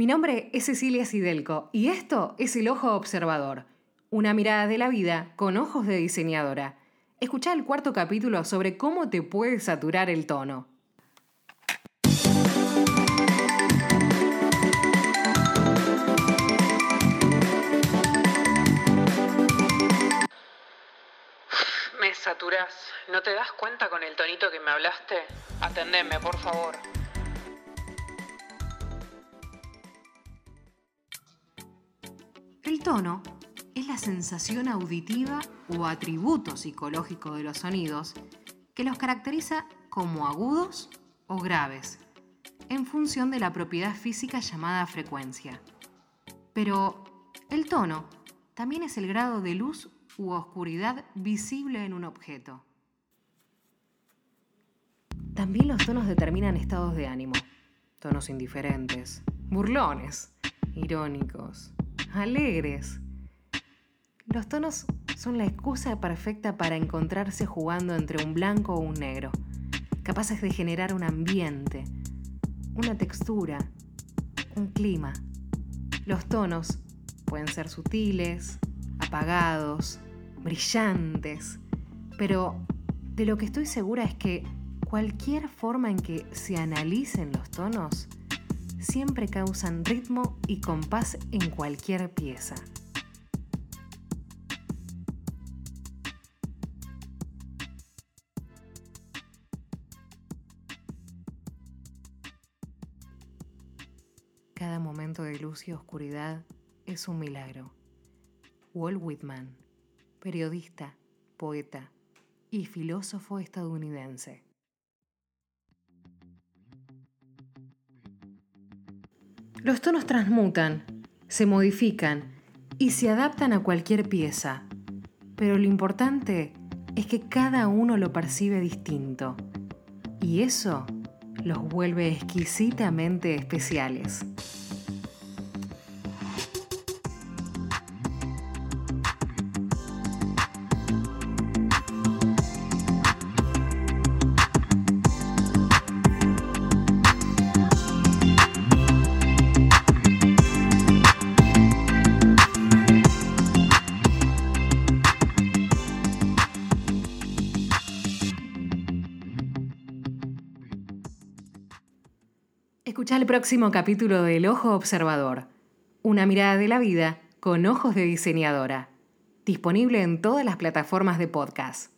Mi nombre es Cecilia Sidelco y esto es El Ojo Observador, una mirada de la vida con ojos de diseñadora. Escucha el cuarto capítulo sobre cómo te puede saturar el tono. Me saturás. ¿No te das cuenta con el tonito que me hablaste? Atendeme, por favor. El tono es la sensación auditiva o atributo psicológico de los sonidos que los caracteriza como agudos o graves, en función de la propiedad física llamada frecuencia. Pero el tono también es el grado de luz u oscuridad visible en un objeto. También los tonos determinan estados de ánimo. Tonos indiferentes, burlones, irónicos, alegres. Los tonos son la excusa perfecta para encontrarse jugando entre un blanco o un negro, capaces de generar un ambiente, una textura, un clima. Los tonos pueden ser sutiles, apagados, brillantes, pero de lo que estoy segura es que cualquier forma en que se analicen los tonos siempre causan ritmo y compás en cualquier pieza. Cada momento de luz y oscuridad es un milagro. Walt Whitman, periodista, poeta y filósofo estadounidense. Los tonos transmutan, se modifican y se adaptan a cualquier pieza, pero lo importante es que cada uno lo percibe distinto y eso los vuelve exquisitamente especiales. Escucha el próximo capítulo de El Ojo Observador, una mirada de la vida con ojos de diseñadora, disponible en todas las plataformas de podcast.